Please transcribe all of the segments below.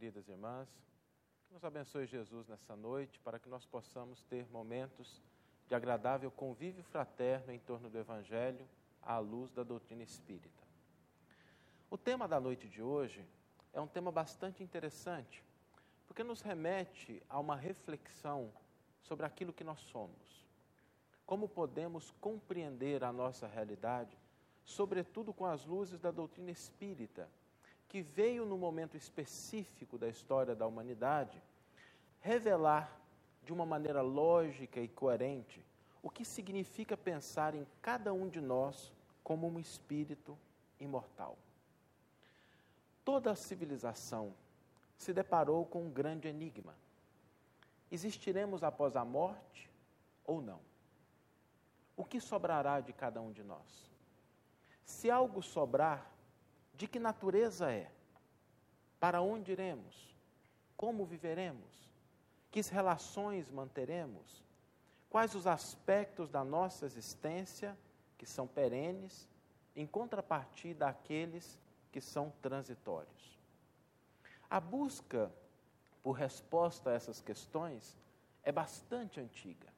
queridas irmãs. Que nos abençoe Jesus nessa noite para que nós possamos ter momentos de agradável convívio fraterno em torno do Evangelho à luz da doutrina espírita. O tema da noite de hoje é um tema bastante interessante, porque nos remete a uma reflexão sobre aquilo que nós somos. Como podemos compreender a nossa realidade, sobretudo com as luzes da doutrina espírita que veio no momento específico da história da humanidade revelar de uma maneira lógica e coerente o que significa pensar em cada um de nós como um espírito imortal. Toda a civilização se deparou com um grande enigma: existiremos após a morte ou não? O que sobrará de cada um de nós? Se algo sobrar, de que natureza é? Para onde iremos? Como viveremos? Que relações manteremos? Quais os aspectos da nossa existência que são perenes, em contrapartida àqueles que são transitórios? A busca por resposta a essas questões é bastante antiga.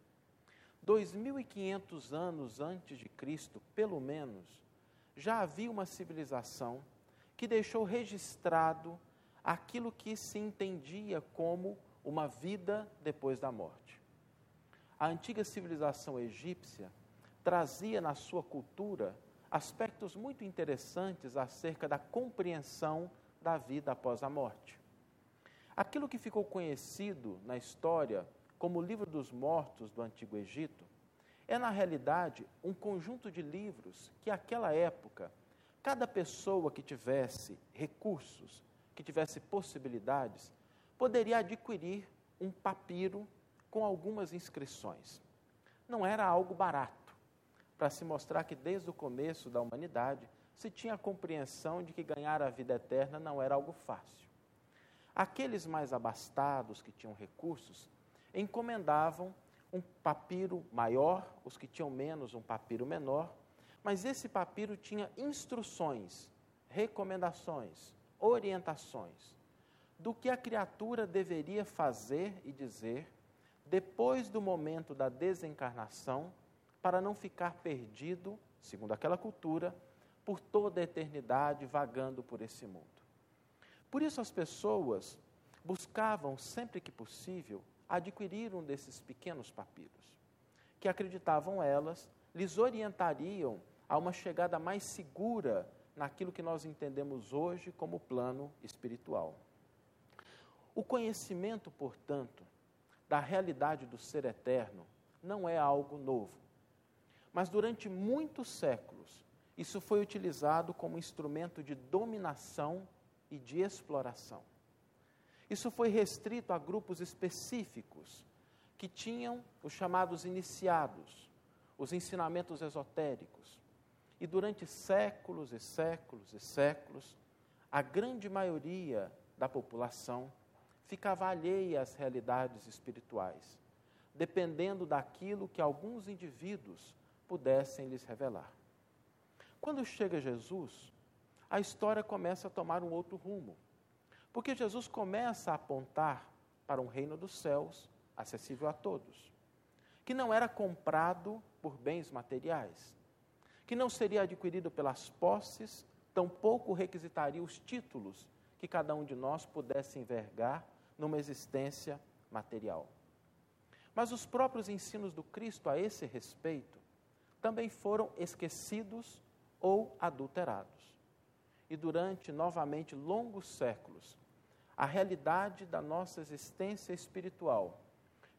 2500 anos antes de Cristo, pelo menos, já havia uma civilização que deixou registrado aquilo que se entendia como uma vida depois da morte. A antiga civilização egípcia trazia na sua cultura aspectos muito interessantes acerca da compreensão da vida após a morte. Aquilo que ficou conhecido na história como o Livro dos Mortos do Antigo Egito é, na realidade, um conjunto de livros que, naquela época, Cada pessoa que tivesse recursos, que tivesse possibilidades, poderia adquirir um papiro com algumas inscrições. Não era algo barato, para se mostrar que desde o começo da humanidade se tinha a compreensão de que ganhar a vida eterna não era algo fácil. Aqueles mais abastados, que tinham recursos, encomendavam um papiro maior, os que tinham menos, um papiro menor, mas esse papiro tinha instruções, recomendações, orientações do que a criatura deveria fazer e dizer depois do momento da desencarnação, para não ficar perdido, segundo aquela cultura, por toda a eternidade vagando por esse mundo. Por isso as pessoas buscavam, sempre que possível, adquirir um desses pequenos papiros, que acreditavam elas lhes orientariam a uma chegada mais segura naquilo que nós entendemos hoje como plano espiritual. O conhecimento, portanto, da realidade do ser eterno não é algo novo. Mas durante muitos séculos, isso foi utilizado como instrumento de dominação e de exploração. Isso foi restrito a grupos específicos que tinham os chamados iniciados, os ensinamentos esotéricos, e durante séculos e séculos e séculos, a grande maioria da população ficava alheia às realidades espirituais, dependendo daquilo que alguns indivíduos pudessem lhes revelar. Quando chega Jesus, a história começa a tomar um outro rumo, porque Jesus começa a apontar para um reino dos céus acessível a todos, que não era comprado por bens materiais, que não seria adquirido pelas posses, tampouco requisitaria os títulos que cada um de nós pudesse envergar numa existência material. Mas os próprios ensinos do Cristo a esse respeito também foram esquecidos ou adulterados. E durante novamente longos séculos, a realidade da nossa existência espiritual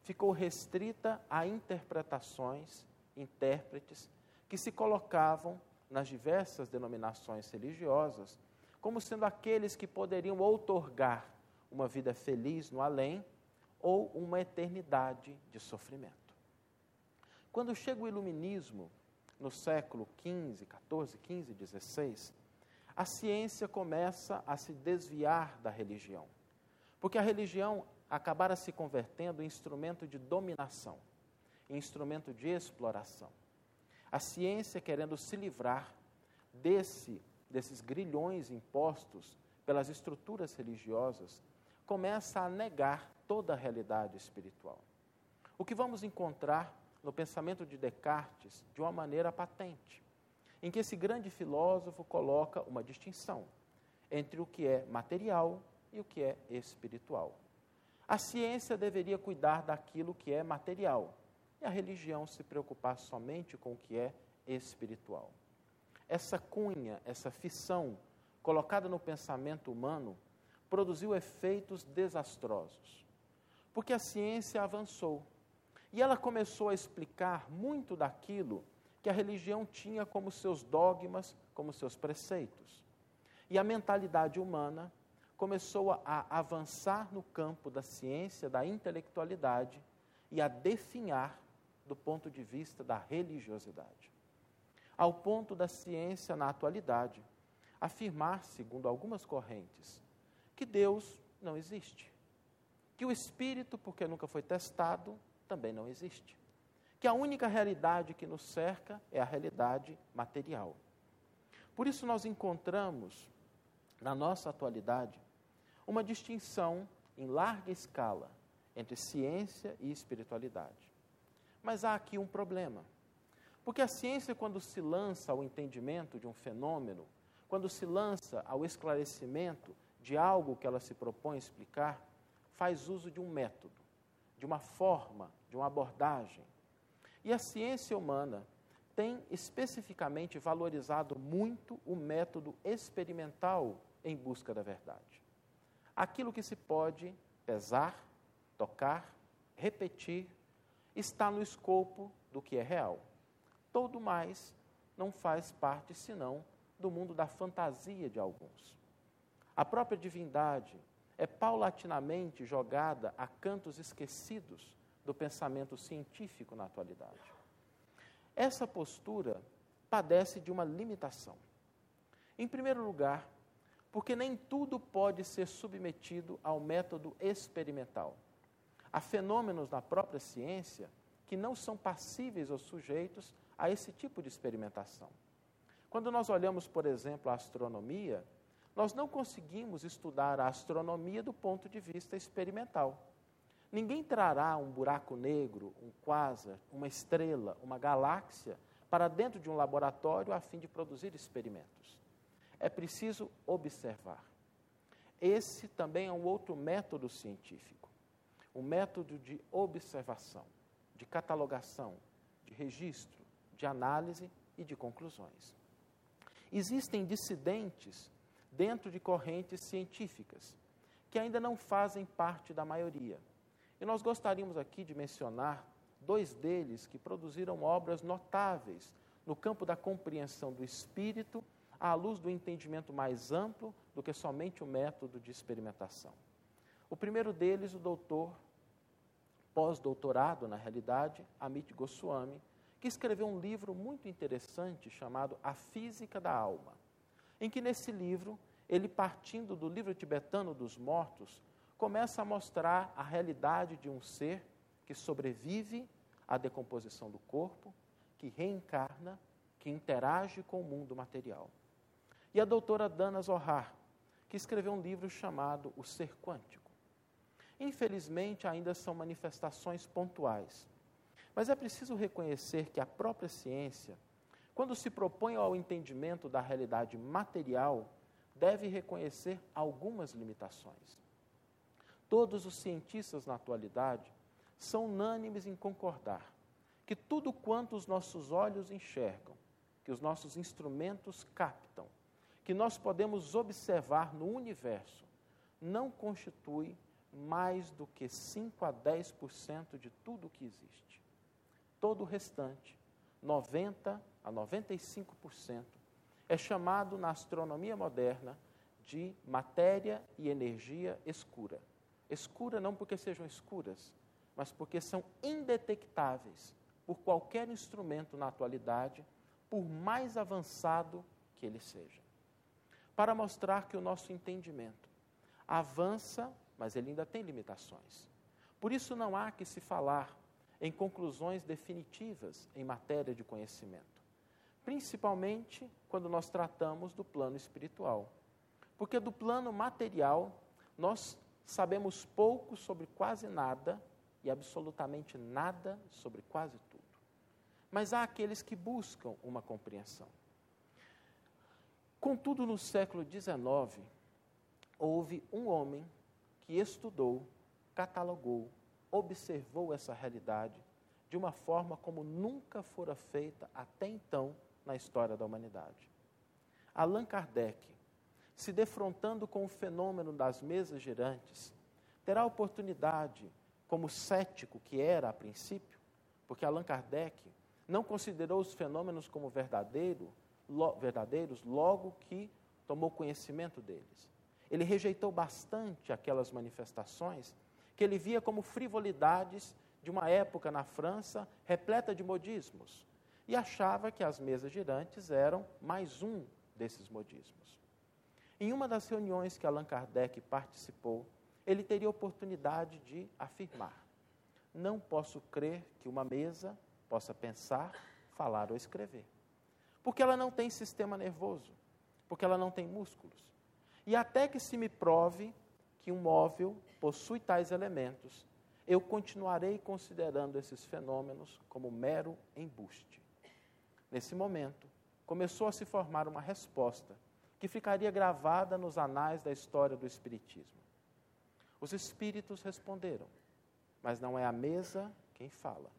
ficou restrita a interpretações, intérpretes que se colocavam nas diversas denominações religiosas como sendo aqueles que poderiam outorgar uma vida feliz no além ou uma eternidade de sofrimento. Quando chega o iluminismo, no século XV, XIV, XV, XVI, a ciência começa a se desviar da religião, porque a religião acabara se convertendo em instrumento de dominação, em instrumento de exploração. A ciência querendo se livrar desse, desses grilhões impostos pelas estruturas religiosas, começa a negar toda a realidade espiritual. O que vamos encontrar no pensamento de Descartes de uma maneira patente, em que esse grande filósofo coloca uma distinção entre o que é material e o que é espiritual. A ciência deveria cuidar daquilo que é material a religião se preocupar somente com o que é espiritual. Essa cunha, essa fissão colocada no pensamento humano produziu efeitos desastrosos. Porque a ciência avançou e ela começou a explicar muito daquilo que a religião tinha como seus dogmas, como seus preceitos. E a mentalidade humana começou a avançar no campo da ciência, da intelectualidade e a definhar do ponto de vista da religiosidade. Ao ponto da ciência, na atualidade, afirmar, segundo algumas correntes, que Deus não existe. Que o Espírito, porque nunca foi testado, também não existe. Que a única realidade que nos cerca é a realidade material. Por isso, nós encontramos, na nossa atualidade, uma distinção em larga escala entre ciência e espiritualidade. Mas há aqui um problema. Porque a ciência, quando se lança ao entendimento de um fenômeno, quando se lança ao esclarecimento de algo que ela se propõe explicar, faz uso de um método, de uma forma, de uma abordagem. E a ciência humana tem especificamente valorizado muito o método experimental em busca da verdade. Aquilo que se pode pesar, tocar, repetir, está no escopo do que é real. Todo mais não faz parte senão do mundo da fantasia de alguns. A própria divindade é paulatinamente jogada a cantos esquecidos do pensamento científico na atualidade. Essa postura padece de uma limitação. Em primeiro lugar, porque nem tudo pode ser submetido ao método experimental. Há fenômenos na própria ciência que não são passíveis ou sujeitos a esse tipo de experimentação. Quando nós olhamos, por exemplo, a astronomia, nós não conseguimos estudar a astronomia do ponto de vista experimental. Ninguém trará um buraco negro, um quasar, uma estrela, uma galáxia para dentro de um laboratório a fim de produzir experimentos. É preciso observar. Esse também é um outro método científico, um método de observação, de catalogação, de registro, de análise e de conclusões. Existem dissidentes dentro de correntes científicas que ainda não fazem parte da maioria. E nós gostaríamos aqui de mencionar dois deles que produziram obras notáveis no campo da compreensão do espírito à luz do entendimento mais amplo do que somente o método de experimentação. O primeiro deles, o doutor, pós-doutorado, na realidade, Amit Goswami, que escreveu um livro muito interessante chamado A Física da Alma, em que nesse livro, ele partindo do livro tibetano dos mortos, começa a mostrar a realidade de um ser que sobrevive à decomposição do corpo, que reencarna, que interage com o mundo material. E a doutora Dana Zohar, que escreveu um livro chamado O Ser Quântico. Infelizmente, ainda são manifestações pontuais mas é preciso reconhecer que a própria ciência, quando se propõe ao entendimento da realidade material, deve reconhecer algumas limitações. Todos os cientistas na atualidade são unânimes em concordar que tudo quanto os nossos olhos enxergam, que os nossos instrumentos captam, que nós podemos observar no universo, não constitui mais do que 5 a 10% de tudo o que existe todo o restante, 90 a 95%, é chamado na astronomia moderna de matéria e energia escura. Escura não porque sejam escuras, mas porque são indetectáveis por qualquer instrumento na atualidade, por mais avançado que ele seja. Para mostrar que o nosso entendimento avança, mas ele ainda tem limitações. Por isso não há que se falar em conclusões definitivas em matéria de conhecimento, principalmente quando nós tratamos do plano espiritual. Porque do plano material, nós sabemos pouco sobre quase nada e absolutamente nada sobre quase tudo. Mas há aqueles que buscam uma compreensão. Contudo, no século XIX, houve um homem que estudou, catalogou, observou essa realidade de uma forma como nunca fora feita até então na história da humanidade. Allan Kardec, se defrontando com o fenômeno das mesas girantes, terá a oportunidade, como cético que era a princípio, porque Allan Kardec não considerou os fenômenos como verdadeiro, lo, verdadeiros logo que tomou conhecimento deles. Ele rejeitou bastante aquelas manifestações que ele via como frivolidades de uma época na França repleta de modismos e achava que as mesas girantes eram mais um desses modismos. Em uma das reuniões que Allan Kardec participou, ele teria oportunidade de afirmar: Não posso crer que uma mesa possa pensar, falar ou escrever. Porque ela não tem sistema nervoso, porque ela não tem músculos. E até que se me prove que um móvel possui tais elementos, eu continuarei considerando esses fenômenos como mero embuste. Nesse momento, começou a se formar uma resposta que ficaria gravada nos anais da história do Espiritismo. Os espíritos responderam, mas não é a mesa quem fala.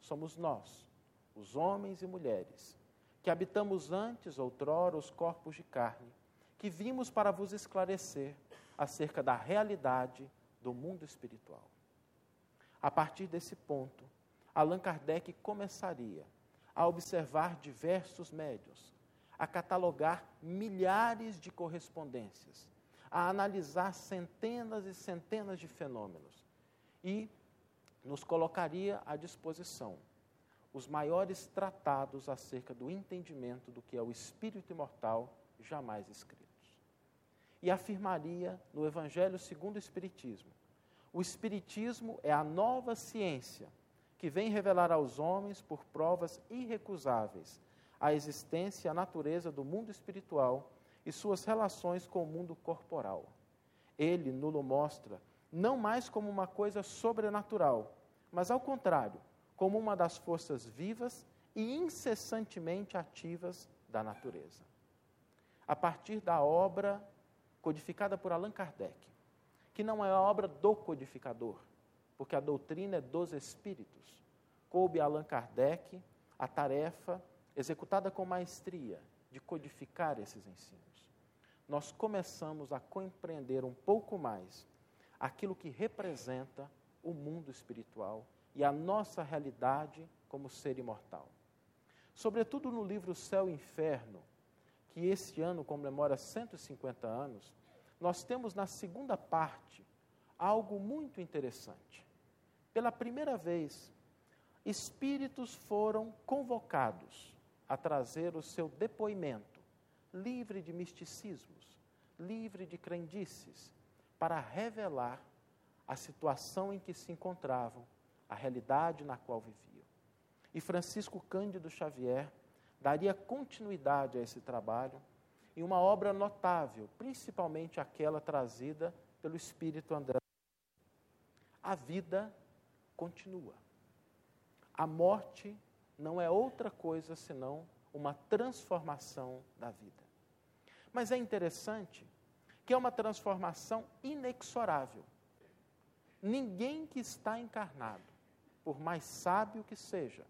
Somos nós, os homens e mulheres, que habitamos antes, outrora, os corpos de carne, que vimos para vos esclarecer acerca da realidade do mundo espiritual. A partir desse ponto, Allan Kardec começaria a observar diversos médios, a catalogar milhares de correspondências, a analisar centenas e centenas de fenômenos e nos colocaria à disposição os maiores tratados acerca do entendimento do que é o espírito imortal jamais escritos. E afirmaria no Evangelho segundo o Espiritismo: o Espiritismo é a nova ciência que vem revelar aos homens, por provas irrecusáveis, a existência e a natureza do mundo espiritual e suas relações com o mundo corporal. Ele nulo mostra não mais como uma coisa sobrenatural, mas ao contrário, como uma das forças vivas e incessantemente ativas da natureza. A partir da obra codificada por Allan Kardec, que não é a obra do codificador, porque a doutrina é dos espíritos. Coube a Allan Kardec a tarefa, executada com maestria, de codificar esses ensinos. Nós começamos a compreender um pouco mais aquilo que representa o mundo espiritual e a nossa realidade como ser imortal. Sobretudo no livro Céu e Inferno, que este ano comemora 150 anos, nós temos na segunda parte algo muito interessante. Pela primeira vez, espíritos foram convocados a trazer o seu depoimento, livre de misticismos, livre de crendices, para revelar a situação em que se encontravam, a realidade na qual viviam. E Francisco Cândido Xavier daria continuidade a esse trabalho em uma obra notável, principalmente aquela trazida pelo Espírito André. A vida continua. A morte não é outra coisa senão uma transformação da vida. Mas é interessante que é uma transformação inexorável. Ninguém que está encarnado, por mais sábio que seja,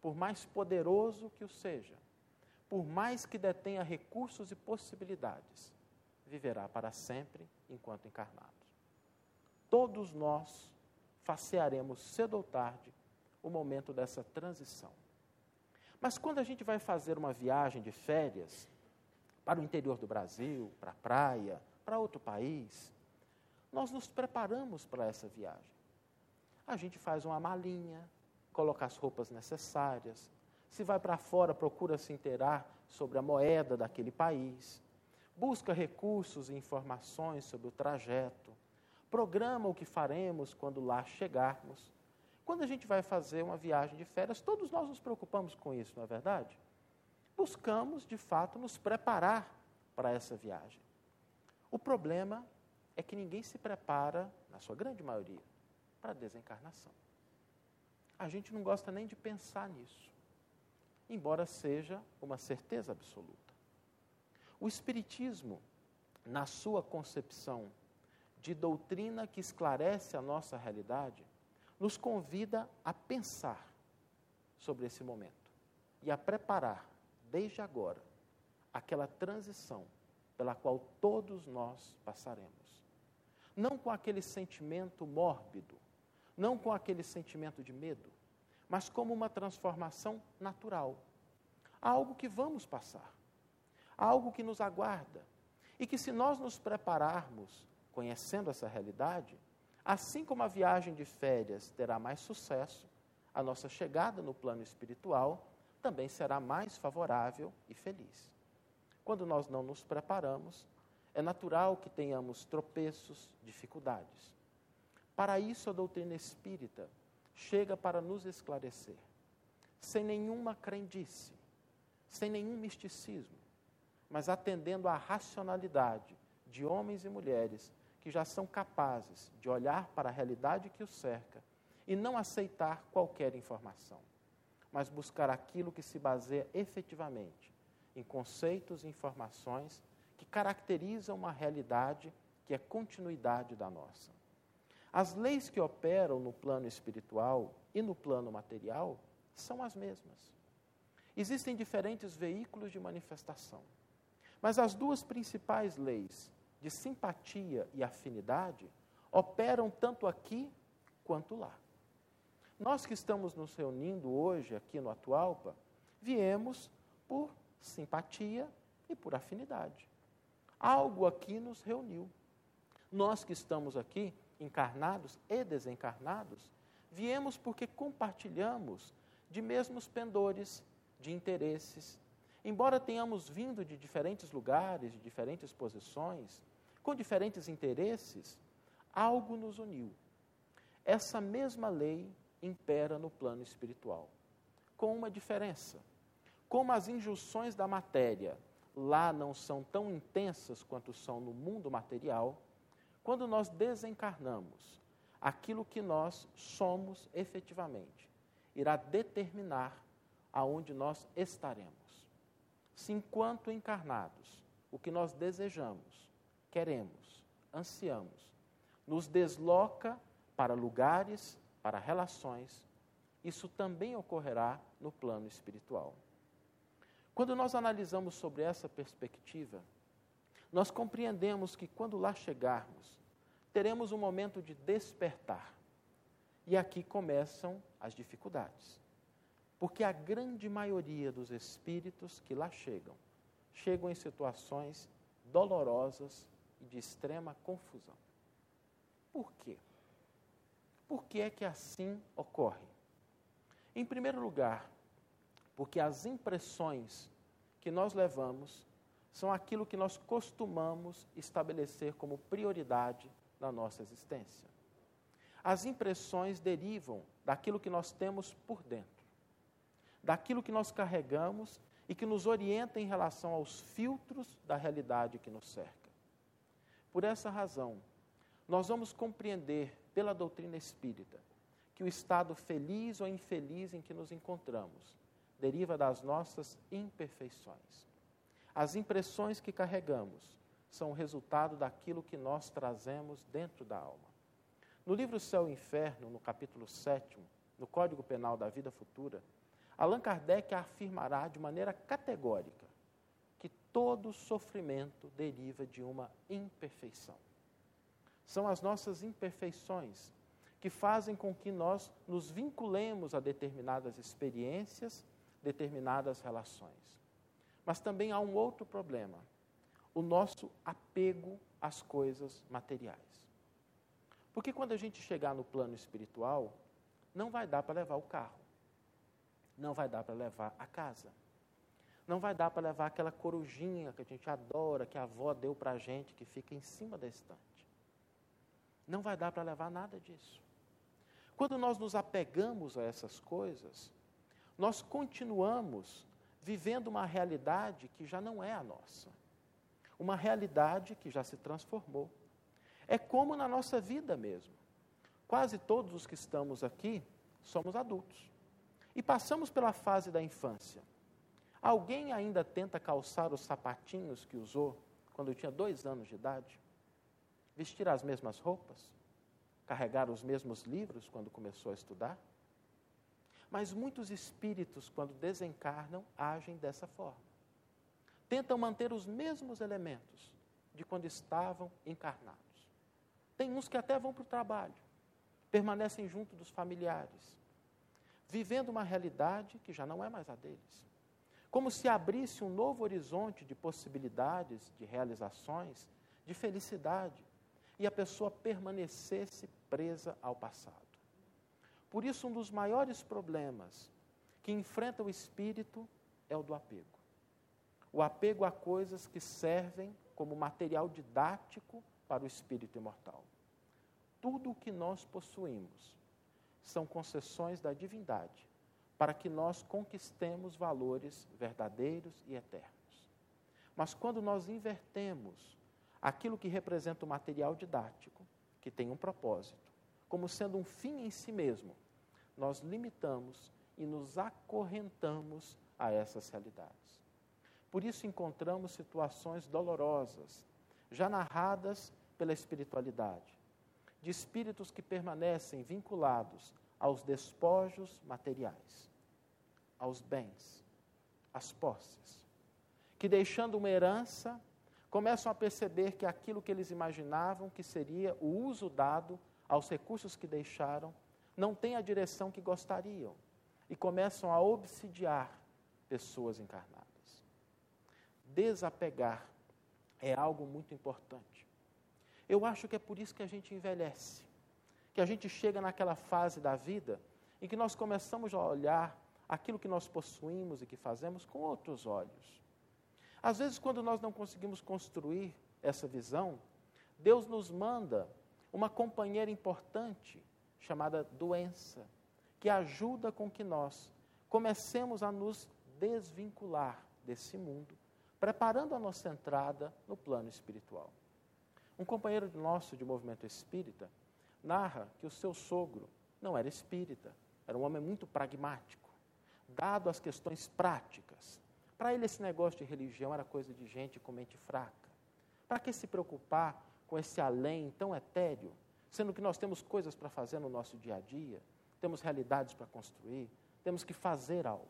por mais poderoso que o seja, por mais que detenha recursos e possibilidades, viverá para sempre enquanto encarnado. Todos nós facearemos cedo ou tarde o momento dessa transição. Mas quando a gente vai fazer uma viagem de férias para o interior do Brasil, para a praia, para outro país, nós nos preparamos para essa viagem. A gente faz uma malinha, coloca as roupas necessárias. Se vai para fora, procura se inteirar sobre a moeda daquele país. Busca recursos e informações sobre o trajeto programa o que faremos quando lá chegarmos. Quando a gente vai fazer uma viagem de férias, todos nós nos preocupamos com isso, não é verdade? Buscamos, de fato, nos preparar para essa viagem. O problema é que ninguém se prepara, na sua grande maioria, para a desencarnação. A gente não gosta nem de pensar nisso, embora seja uma certeza absoluta. O Espiritismo, na sua concepção de doutrina que esclarece a nossa realidade, nos convida a pensar sobre esse momento e a preparar, desde agora, aquela transição pela qual todos nós passaremos. Não com aquele sentimento mórbido, não com aquele sentimento de medo, mas como uma transformação natural. Algo que vamos passar, algo que nos aguarda. E que, se nós nos prepararmos, conhecendo essa realidade, assim como a viagem de férias terá mais sucesso, a nossa chegada no plano espiritual também será mais favorável e feliz. Quando nós não nos preparamos, é natural que tenhamos tropeços, dificuldades. Para isso, a doutrina espírita chega para nos esclarecer, sem nenhuma crendice, sem nenhum misticismo, mas atendendo à racionalidade de homens e mulheres que já são capazes de olhar para a realidade que os cerca e não aceitar qualquer informação, mas buscar aquilo que se baseia efetivamente em conceitos e informações que caracterizam uma realidade que é continuidade da nossa. As leis que operam no plano espiritual e no plano material são as mesmas. Existem diferentes veículos de manifestação, mas as duas principais leis, de simpatia e afinidade, operam tanto aqui quanto lá. Nós que estamos nos reunindo hoje aqui no Atualpa, viemos por simpatia e por afinidade. Algo aqui nos reuniu. Nós que estamos aqui, encarnados e desencarnados, viemos porque compartilhamos de mesmos pendores, de interesses. Embora tenhamos vindo de diferentes lugares, de diferentes posições, com diferentes interesses, algo nos uniu. Essa mesma lei impera no plano espiritual, com uma diferença. Como as injunções da matéria lá não são tão intensas quanto são no mundo material, quando nós desencarnamos, aquilo que nós somos efetivamente irá determinar aonde nós estaremos. Se enquanto encarnados, o que nós desejamos, queremos, ansiamos, nos desloca para lugares, para relações, isso também ocorrerá no plano espiritual. Quando nós analisamos sobre essa perspectiva, nós compreendemos que quando lá chegarmos, teremos um momento de despertar. E aqui começam as dificuldades. Porque a grande maioria dos espíritos que lá chegam, chegam em situações dolorosas e de extrema confusão. Por quê? Por que é que assim ocorre? Em primeiro lugar, porque as impressões que nós levamos são aquilo que nós costumamos estabelecer como prioridade na nossa existência. As impressões derivam daquilo que nós temos por dentro, daquilo que nós carregamos e que nos orienta em relação aos filtros da realidade que nos cerca. Por essa razão, nós vamos compreender pela doutrina espírita que o estado feliz ou infeliz em que nos encontramos deriva das nossas imperfeições. As impressões que carregamos são o resultado daquilo que nós trazemos dentro da alma. No livro Céu e Inferno, no capítulo 7, no Código Penal da Vida Futura, Allan Kardec afirmará de maneira categórica que todo sofrimento deriva de uma imperfeição. São as nossas imperfeições que fazem com que nós nos vinculemos a determinadas experiências determinadas relações. Mas também há um outro problema: o nosso apego às coisas materiais. Porque quando a gente chegar no plano espiritual, não vai dar para levar o carro, não vai dar para levar a casa, não vai dar para levar aquela corujinha que a gente adora, que a avó deu para a gente, que fica em cima da estante. Não vai dar para levar nada disso. Quando nós nos apegamos a essas coisas, nós continuamos vivendo uma realidade que já não é a nossa. Uma realidade que já se transformou. É como na nossa vida mesmo. Quase todos os que estamos aqui somos adultos e passamos pela fase da infância. Alguém ainda tenta calçar os sapatinhos que usou quando tinha dois anos de idade? Vestir as mesmas roupas? Carregar os mesmos livros quando começou a estudar? Mas muitos espíritos, quando desencarnam, agem dessa forma. Tentam manter os mesmos elementos de quando estavam encarnados. Tem uns que até vão para o trabalho, permanecem junto dos familiares, vivendo uma realidade que já não é mais a deles. Como se abrisse um novo horizonte de possibilidades, de realizações, de felicidade, e a pessoa permanecesse presa ao passado. Por isso, um dos maiores problemas que enfrenta o espírito é o do apego. O apego a coisas que servem como material didático para o espírito imortal. Tudo o que nós possuímos são concessões da divindade para que nós conquistemos valores verdadeiros e eternos. Mas quando nós invertemos aquilo que representa o material didático, que tem um propósito, como sendo um fim em si mesmo, nós limitamos e nos acorrentamos a essas realidades. Por isso encontramos situações dolorosas, já narradas pela espiritualidade, de espíritos que permanecem vinculados aos despojos materiais, aos bens, às posses, que deixando uma herança, começam a perceber que aquilo que eles imaginavam que seria o uso dado aos recursos que deixaram, não tem a direção que gostariam e começam a obsidiar pessoas encarnadas. Desapegar é algo muito importante. Eu acho que é por isso que a gente envelhece, que a gente chega naquela fase da vida em que nós começamos a olhar aquilo que nós possuímos e que fazemos com outros olhos. Às vezes, quando nós não conseguimos construir essa visão, Deus nos manda uma companheira importante chamada doença, que ajuda com que nós comecemos a nos desvincular desse mundo, preparando a nossa entrada no plano espiritual. Um companheiro nosso de movimento espírita narra que o seu sogro não era espírita, era um homem muito pragmático, dado às questões práticas. Para ele, esse negócio de religião era coisa de gente com mente fraca. Para que se preocupar com esse além tão etéreo, sendo que nós temos coisas para fazer no nosso dia a dia, temos realidades para construir, temos que fazer algo.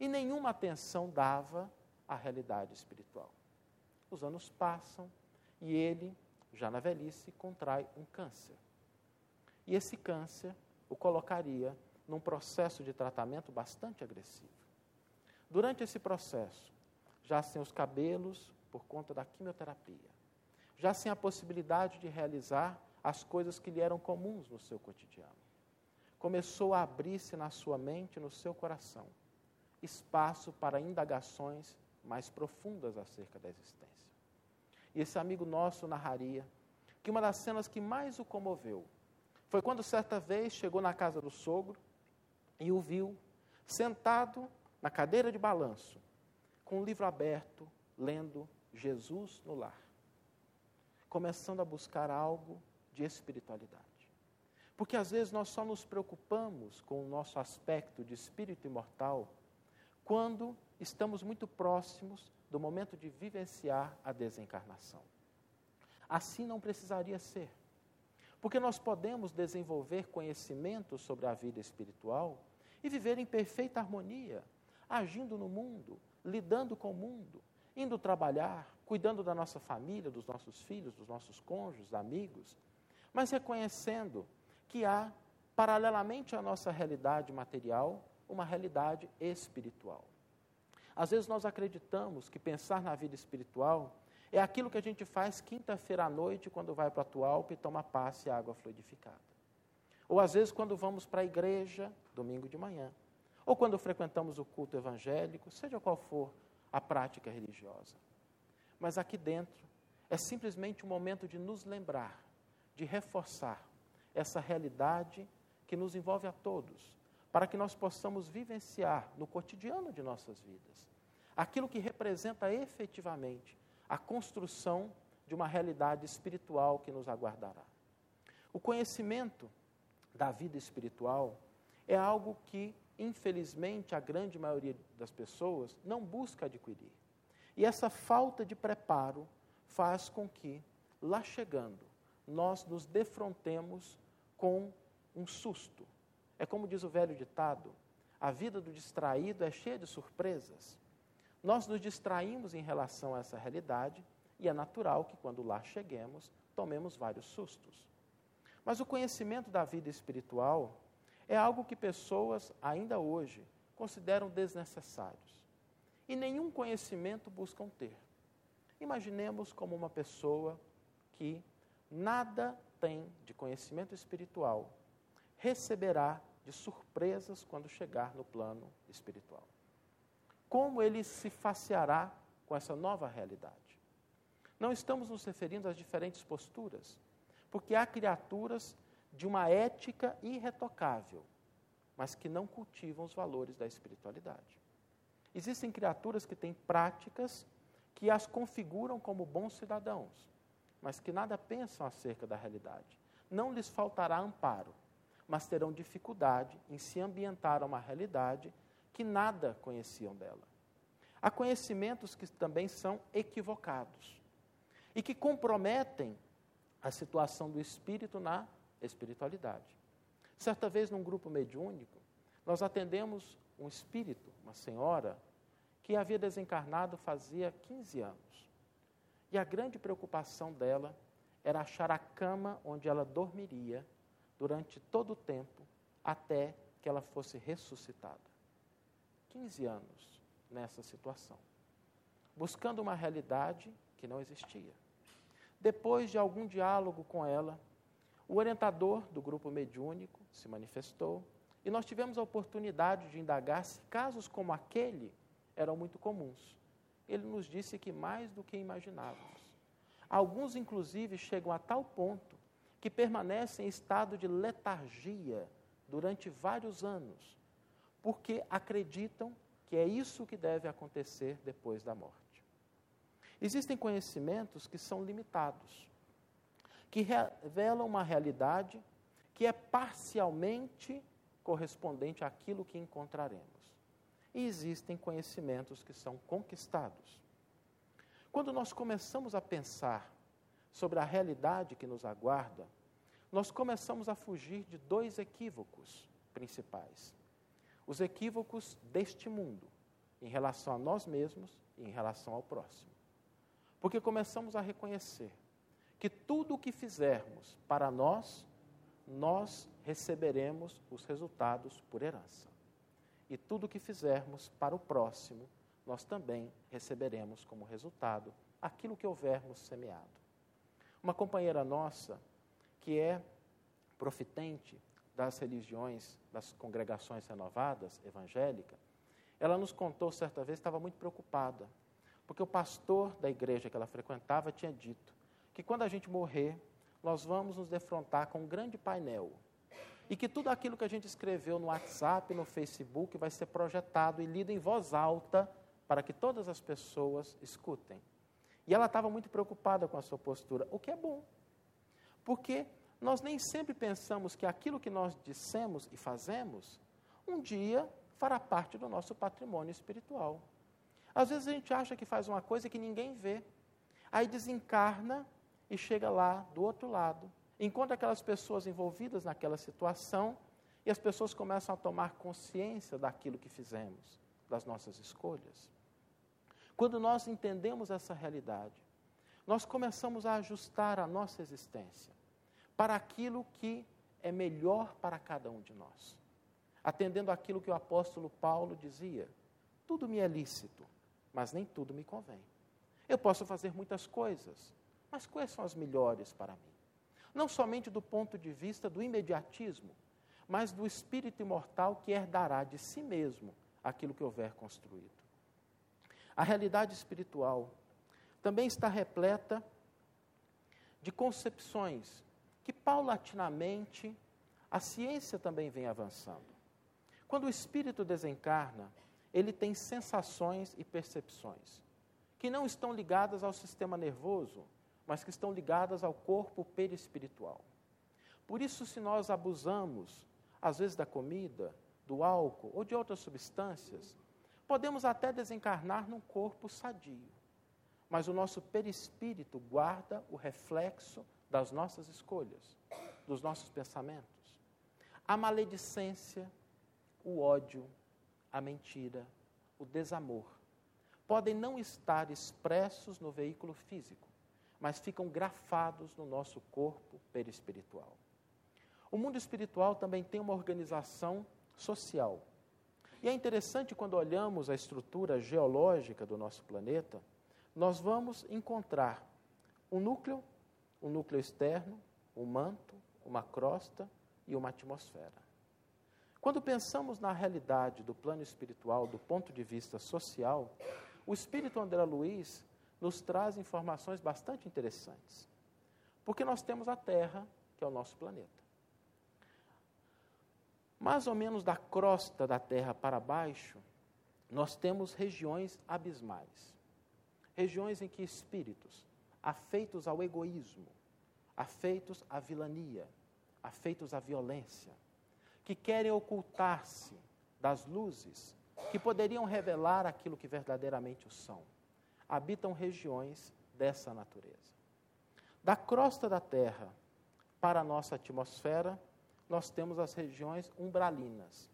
E nenhuma atenção dava à realidade espiritual. Os anos passam e ele, já na velhice, contrai um câncer. E esse câncer o colocaria num processo de tratamento bastante agressivo. Durante esse processo, já sem os cabelos por conta da quimioterapia, já sem a possibilidade de realizar as coisas que lhe eram comuns no seu cotidiano. Começou a abrir-se na sua mente, no seu coração, espaço para indagações mais profundas acerca da existência. E esse amigo nosso narraria que uma das cenas que mais o comoveu foi quando certa vez chegou na casa do sogro e o viu sentado na cadeira de balanço, com o livro aberto, lendo Jesus no lar, começando a buscar algo de espiritualidade. Porque às vezes nós só nos preocupamos com o nosso aspecto de espírito imortal quando estamos muito próximos do momento de vivenciar a desencarnação. Assim não precisaria ser. Porque nós podemos desenvolver conhecimento sobre a vida espiritual e viver em perfeita harmonia, agindo no mundo, lidando com o mundo, indo trabalhar, cuidando da nossa família, dos nossos filhos, dos nossos cônjuges, amigos, mas reconhecendo que há, paralelamente à nossa realidade material, uma realidade espiritual. Às vezes nós acreditamos que pensar na vida espiritual é aquilo que a gente faz quinta-feira à noite quando vai para a Atualpa e toma passe e água fluidificada. Ou às vezes quando vamos para a igreja, domingo de manhã. Ou quando frequentamos o culto evangélico, seja qual for a prática religiosa. Mas aqui dentro é simplesmente um momento de nos lembrar de reforçar essa realidade que nos envolve a todos, para que nós possamos vivenciar no cotidiano de nossas vidas aquilo que representa efetivamente a construção de uma realidade espiritual que nos aguardará. O conhecimento da vida espiritual é algo que, infelizmente, a grande maioria das pessoas não busca adquirir. E essa falta de preparo faz com que, lá chegando, nós nos defrontemos com um susto. É como diz o velho ditado: a vida do distraído é cheia de surpresas. Nós nos distraímos em relação a essa realidade e é natural que, quando lá cheguemos, tomemos vários sustos. Mas o conhecimento da vida espiritual é algo que pessoas, ainda hoje, consideram desnecessários. E nenhum conhecimento buscam ter. Imaginemos como uma pessoa que nada tem de conhecimento espiritual receberá de surpresas quando chegar no plano espiritual. Como ele se faceará com essa nova realidade? Não estamos nos referindo às diferentes posturas, porque há criaturas de uma ética irretocável, mas que não cultivam os valores da espiritualidade. Existem criaturas que têm práticas que as configuram como bons cidadãos, mas que nada pensam acerca da realidade. Não lhes faltará amparo, mas terão dificuldade em se ambientar a uma realidade que nada conheciam dela. Há conhecimentos que também são equivocados e que comprometem a situação do espírito na espiritualidade. Certa vez, num grupo mediúnico, nós atendemos um espírito, uma senhora, que havia desencarnado fazia 15 anos. E a grande preocupação dela era achar a cama onde ela dormiria durante todo o tempo até que ela fosse ressuscitada. 15 anos nessa situação, buscando uma realidade que não existia. Depois de algum diálogo com ela, o orientador do grupo mediúnico se manifestou e nós tivemos a oportunidade de indagar se casos como aquele eram muito comuns. Ele nos disse que mais do que imaginávamos. Alguns, inclusive, chegam a tal ponto que permanecem em estado de letargia durante vários anos, porque acreditam que é isso que deve acontecer depois da morte. Existem conhecimentos que são limitados, que revelam uma realidade que é parcialmente correspondente àquilo que encontraremos. E existem conhecimentos que são conquistados. Quando nós começamos a pensar sobre a realidade que nos aguarda, nós começamos a fugir de dois equívocos principais. Os equívocos deste mundo, em relação a nós mesmos e em relação ao próximo. Porque começamos a reconhecer que tudo o que fizermos para nós, nós receberemos os resultados por herança. E tudo o que fizermos para o próximo, nós também receberemos como resultado aquilo que houvermos semeado. Uma companheira nossa, que é profitente das religiões, das congregações renovadas, evangélica, ela nos contou certa vez, estava muito preocupada, porque o pastor da igreja que ela frequentava tinha dito que quando a gente morrer, nós vamos nos defrontar com um grande painel. E que tudo aquilo que a gente escreveu no WhatsApp, no Facebook, vai ser projetado e lido em voz alta para que todas as pessoas escutem. E ela estava muito preocupada com a sua postura, o que é bom. Porque nós nem sempre pensamos que aquilo que nós dissemos e fazemos, um dia fará parte do nosso patrimônio espiritual. Às vezes a gente acha que faz uma coisa que ninguém vê. Aí desencarna e chega lá do outro lado. Encontra aquelas pessoas envolvidas naquela situação e as pessoas começam a tomar consciência daquilo que fizemos, das nossas escolhas. Quando nós entendemos essa realidade, nós começamos a ajustar a nossa existência para aquilo que é melhor para cada um de nós. Atendendo aquilo que o apóstolo Paulo dizia: tudo me é lícito, mas nem tudo me convém. Eu posso fazer muitas coisas, mas quais são as melhores para mim? Não somente do ponto de vista do imediatismo, mas do espírito imortal que herdará de si mesmo aquilo que houver construído. A realidade espiritual também está repleta de concepções que paulatinamente a ciência também vem avançando. Quando o espírito desencarna, ele tem sensações e percepções que não estão ligadas ao sistema nervoso, mas que estão ligadas ao corpo perispiritual. Por isso, se nós abusamos, às vezes, da comida, do álcool ou de outras substâncias, podemos até desencarnar num corpo sadio. Mas o nosso perispírito guarda o reflexo das nossas escolhas, dos nossos pensamentos. A maledicência, o ódio, a mentira, o desamor podem não estar expressos no veículo físico, mas ficam grafados no nosso corpo perispiritual. O mundo espiritual também tem uma organização social. E é interessante quando olhamos a estrutura geológica do nosso planeta, nós vamos encontrar um núcleo, um núcleo externo, um manto, uma crosta e uma atmosfera. Quando pensamos na realidade do plano espiritual do ponto de vista social, o espírito André Luiz nos traz informações bastante interessantes. Porque nós temos a Terra, que é o nosso planeta. Mais ou menos da crosta da Terra para baixo, nós temos regiões abismais. Regiões em que espíritos, afeitos ao egoísmo, afeitos à vilania, afeitos à violência, que querem ocultar-se das luzes que poderiam revelar aquilo que verdadeiramente o são, habitam regiões dessa natureza. Da crosta da Terra para a nossa atmosfera, nós temos as regiões umbralinas.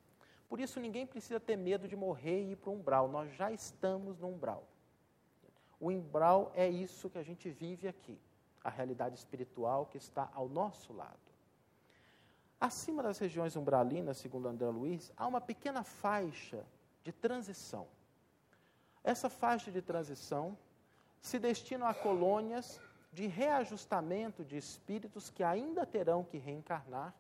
Por isso, ninguém precisa ter medo de morrer e ir para o umbral, nós já estamos no umbral. O umbral é isso que a gente vive aqui, a realidade espiritual que está ao nosso lado. Acima das regiões umbralinas, segundo André Luiz, há uma pequena faixa de transição. Essa faixa de transição se destina a colônias de reajustamento de espíritos que ainda terão que reencarnar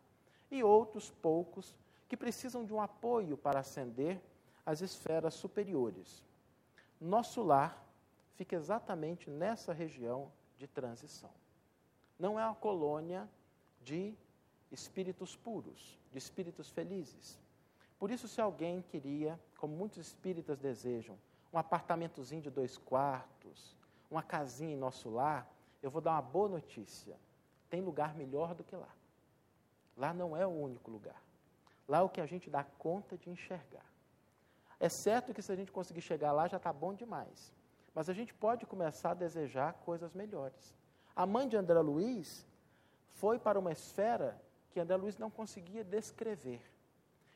e outros poucos que precisam de um apoio para ascender às esferas superiores. Nosso lar fica exatamente nessa região de transição. Não é uma colônia de espíritos puros, de espíritos felizes. Por isso, se alguém queria, como muitos espíritas desejam, um apartamentozinho de dois quartos, uma casinha em nosso lar, eu vou dar uma boa notícia: tem lugar melhor do que lá. Lá não é o único lugar. Lá é o que a gente dá conta de enxergar. É certo que se a gente conseguir chegar lá já está bom demais. Mas a gente pode começar a desejar coisas melhores. A mãe de André Luiz foi para uma esfera que André Luiz não conseguia descrever.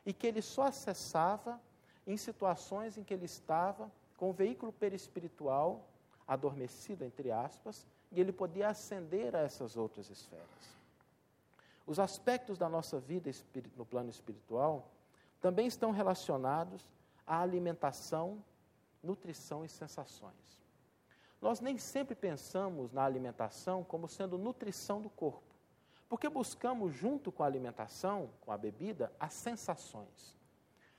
E que ele só acessava em situações em que ele estava com o veículo perispiritual adormecido, entre aspas, e ele podia ascender a essas outras esferas. Os aspectos da nossa vida no plano espiritual também estão relacionados à alimentação, nutrição e sensações. Nós nem sempre pensamos na alimentação como sendo nutrição do corpo, porque buscamos, junto com a alimentação, com a bebida, as sensações.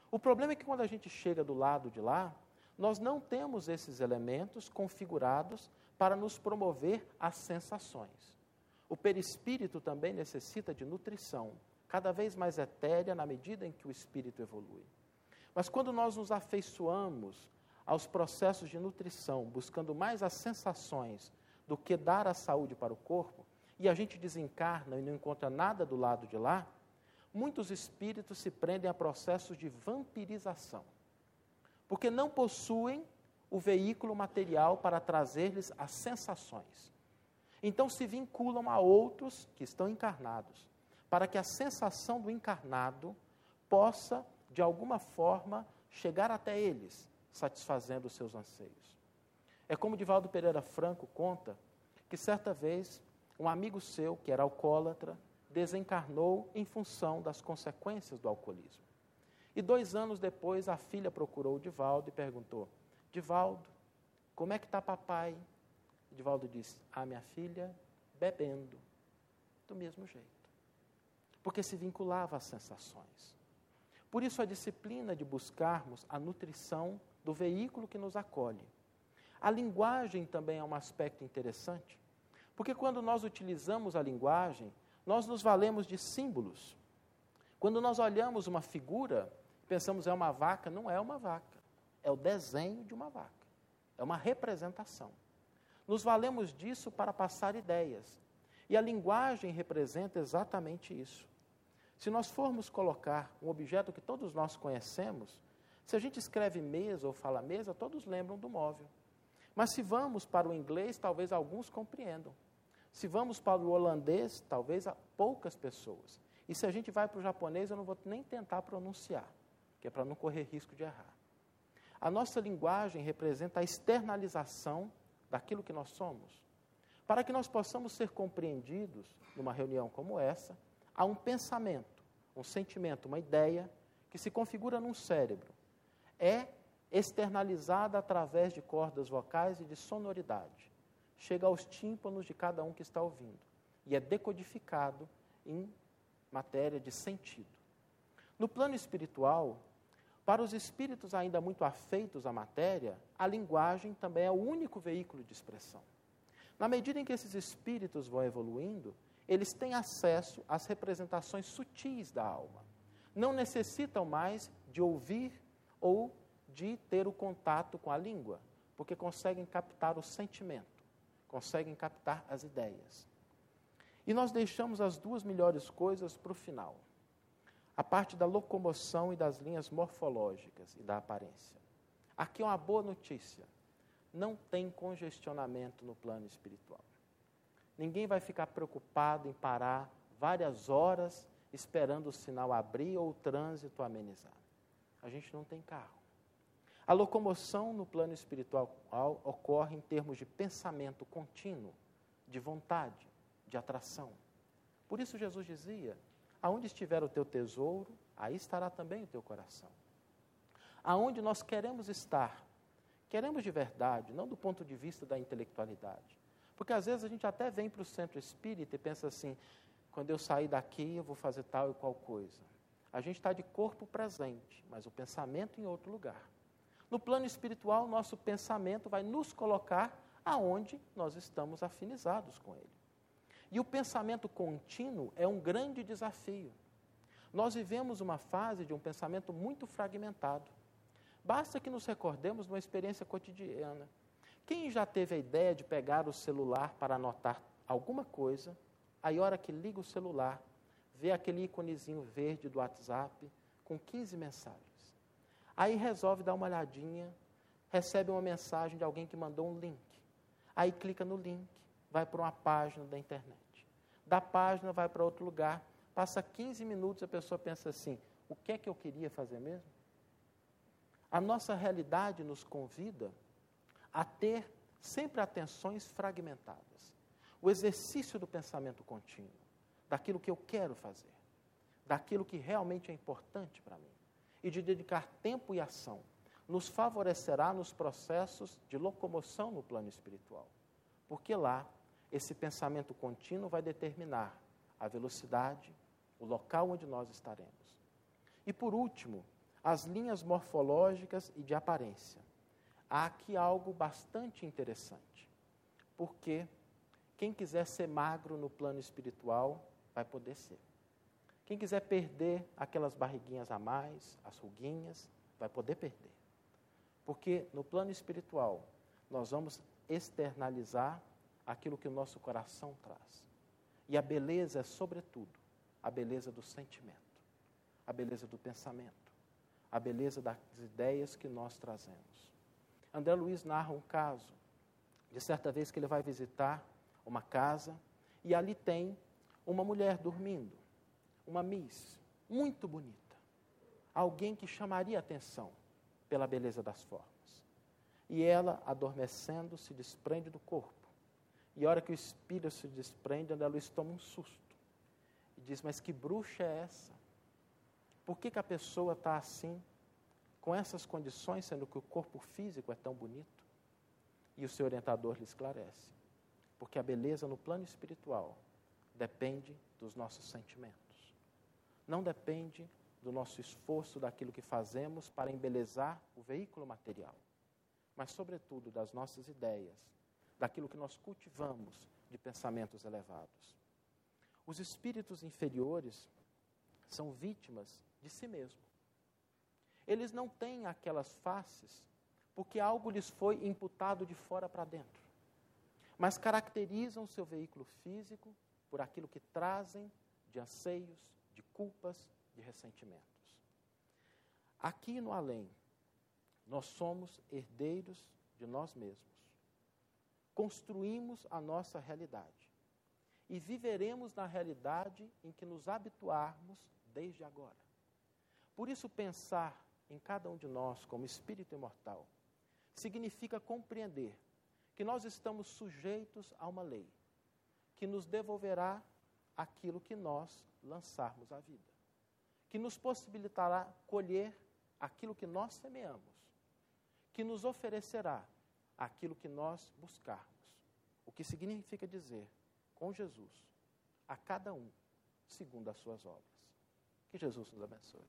O problema é que quando a gente chega do lado de lá, nós não temos esses elementos configurados para nos promover as sensações. O perispírito também necessita de nutrição, cada vez mais etérea na medida em que o espírito evolui. Mas quando nós nos afeiçoamos aos processos de nutrição, buscando mais as sensações do que dar a saúde para o corpo, e a gente desencarna e não encontra nada do lado de lá, muitos espíritos se prendem a processos de vampirização, porque não possuem o veículo material para trazer-lhes as sensações. Então se vinculam a outros que estão encarnados, para que a sensação do encarnado possa, de alguma forma, chegar até eles, satisfazendo os seus anseios. É como Divaldo Pereira Franco conta que certa vez um amigo seu, que era alcoólatra, desencarnou em função das consequências do alcoolismo. E dois anos depois, a filha procurou o Divaldo e perguntou: Divaldo, como é que está papai? Divaldo disse: A minha filha bebendo, do mesmo jeito. Porque se vinculava às sensações. Por isso, a disciplina de buscarmos a nutrição do veículo que nos acolhe. A linguagem também é um aspecto interessante, porque quando nós utilizamos a linguagem, nós nos valemos de símbolos. Quando nós olhamos uma figura, pensamos é uma vaca, não é uma vaca, é o desenho de uma vaca, é uma representação. Nos valemos disso para passar ideias. E a linguagem representa exatamente isso. Se nós formos colocar um objeto que todos nós conhecemos, se a gente escreve mesa ou fala mesa, todos lembram do móvel. Mas se vamos para o inglês, talvez alguns compreendam. Se vamos para o holandês, talvez poucas pessoas. E se a gente vai para o japonês, eu não vou nem tentar pronunciar, que é para não correr risco de errar. A nossa linguagem representa a externalização daquilo que nós somos. Para que nós possamos ser compreendidos numa reunião como essa, há um pensamento, um sentimento, uma ideia que se configura num cérebro. É externalizada através de cordas vocais e de sonoridade. Chega aos tímpanos de cada um que está ouvindo e é decodificado em matéria de sentido. No plano espiritual, para os espíritos ainda muito afeitos à matéria, a linguagem também é o único veículo de expressão. Na medida em que esses espíritos vão evoluindo, eles têm acesso às representações sutis da alma. Não necessitam mais de ouvir ou de ter o contato com a língua, porque conseguem captar o sentimento, conseguem captar as ideias. E nós deixamos as duas melhores coisas para o final a parte da locomoção e das linhas morfológicas e da aparência. Aqui é uma boa notícia: não tem congestionamento no plano espiritual. Ninguém vai ficar preocupado em parar várias horas esperando o sinal abrir ou o trânsito amenizar. A gente não tem carro. A locomoção no plano espiritual ocorre em termos de pensamento contínuo, de vontade, de atração. Por isso Jesus dizia: Aonde estiver o teu tesouro, aí estará também o teu coração. Aonde nós queremos estar, queremos de verdade, não do ponto de vista da intelectualidade. Porque às vezes a gente até vem para o centro espírita e pensa assim: quando eu sair daqui eu vou fazer tal e qual coisa. A gente está de corpo presente, mas o pensamento em outro lugar. No plano espiritual, nosso pensamento vai nos colocar aonde nós estamos afinizados com ele. E o pensamento contínuo é um grande desafio. Nós vivemos uma fase de um pensamento muito fragmentado. Basta que nos recordemos de uma experiência cotidiana. Quem já teve a ideia de pegar o celular para anotar alguma coisa, aí, hora que liga o celular, vê aquele íconezinho verde do WhatsApp com 15 mensagens. Aí resolve dar uma olhadinha, recebe uma mensagem de alguém que mandou um link. Aí clica no link vai para uma página da internet. Da página vai para outro lugar, passa 15 minutos, a pessoa pensa assim: o que é que eu queria fazer mesmo? A nossa realidade nos convida a ter sempre atenções fragmentadas. O exercício do pensamento contínuo, daquilo que eu quero fazer, daquilo que realmente é importante para mim, e de dedicar tempo e ação, nos favorecerá nos processos de locomoção no plano espiritual. Porque lá esse pensamento contínuo vai determinar a velocidade, o local onde nós estaremos. E por último, as linhas morfológicas e de aparência. Há aqui algo bastante interessante, porque quem quiser ser magro no plano espiritual vai poder ser. Quem quiser perder aquelas barriguinhas a mais, as ruguinhas, vai poder perder. Porque no plano espiritual nós vamos externalizar aquilo que o nosso coração traz. E a beleza é, sobretudo, a beleza do sentimento, a beleza do pensamento, a beleza das ideias que nós trazemos. André Luiz narra um caso de certa vez que ele vai visitar uma casa e ali tem uma mulher dormindo, uma miss, muito bonita, alguém que chamaria atenção pela beleza das formas. E ela, adormecendo, se desprende do corpo e a hora que o espírito se desprende, André Luiz toma um susto. E diz: Mas que bruxa é essa? Por que, que a pessoa está assim, com essas condições, sendo que o corpo físico é tão bonito? E o seu orientador lhe esclarece: Porque a beleza no plano espiritual depende dos nossos sentimentos. Não depende do nosso esforço, daquilo que fazemos para embelezar o veículo material, mas, sobretudo, das nossas ideias, daquilo que nós cultivamos de pensamentos elevados. Os espíritos inferiores são vítimas de si mesmo. Eles não têm aquelas faces porque algo lhes foi imputado de fora para dentro. mas caracterizam seu veículo físico por aquilo que trazem de anseios, de culpas, de ressentimentos. Aqui no além, nós somos herdeiros de nós mesmos. Construímos a nossa realidade e viveremos na realidade em que nos habituarmos desde agora. Por isso, pensar em cada um de nós como espírito imortal significa compreender que nós estamos sujeitos a uma lei que nos devolverá aquilo que nós lançarmos à vida, que nos possibilitará colher aquilo que nós semeamos, que nos oferecerá aquilo que nós buscarmos. O que significa dizer, com Jesus, a cada um segundo as suas obras. Que Jesus nos abençoe.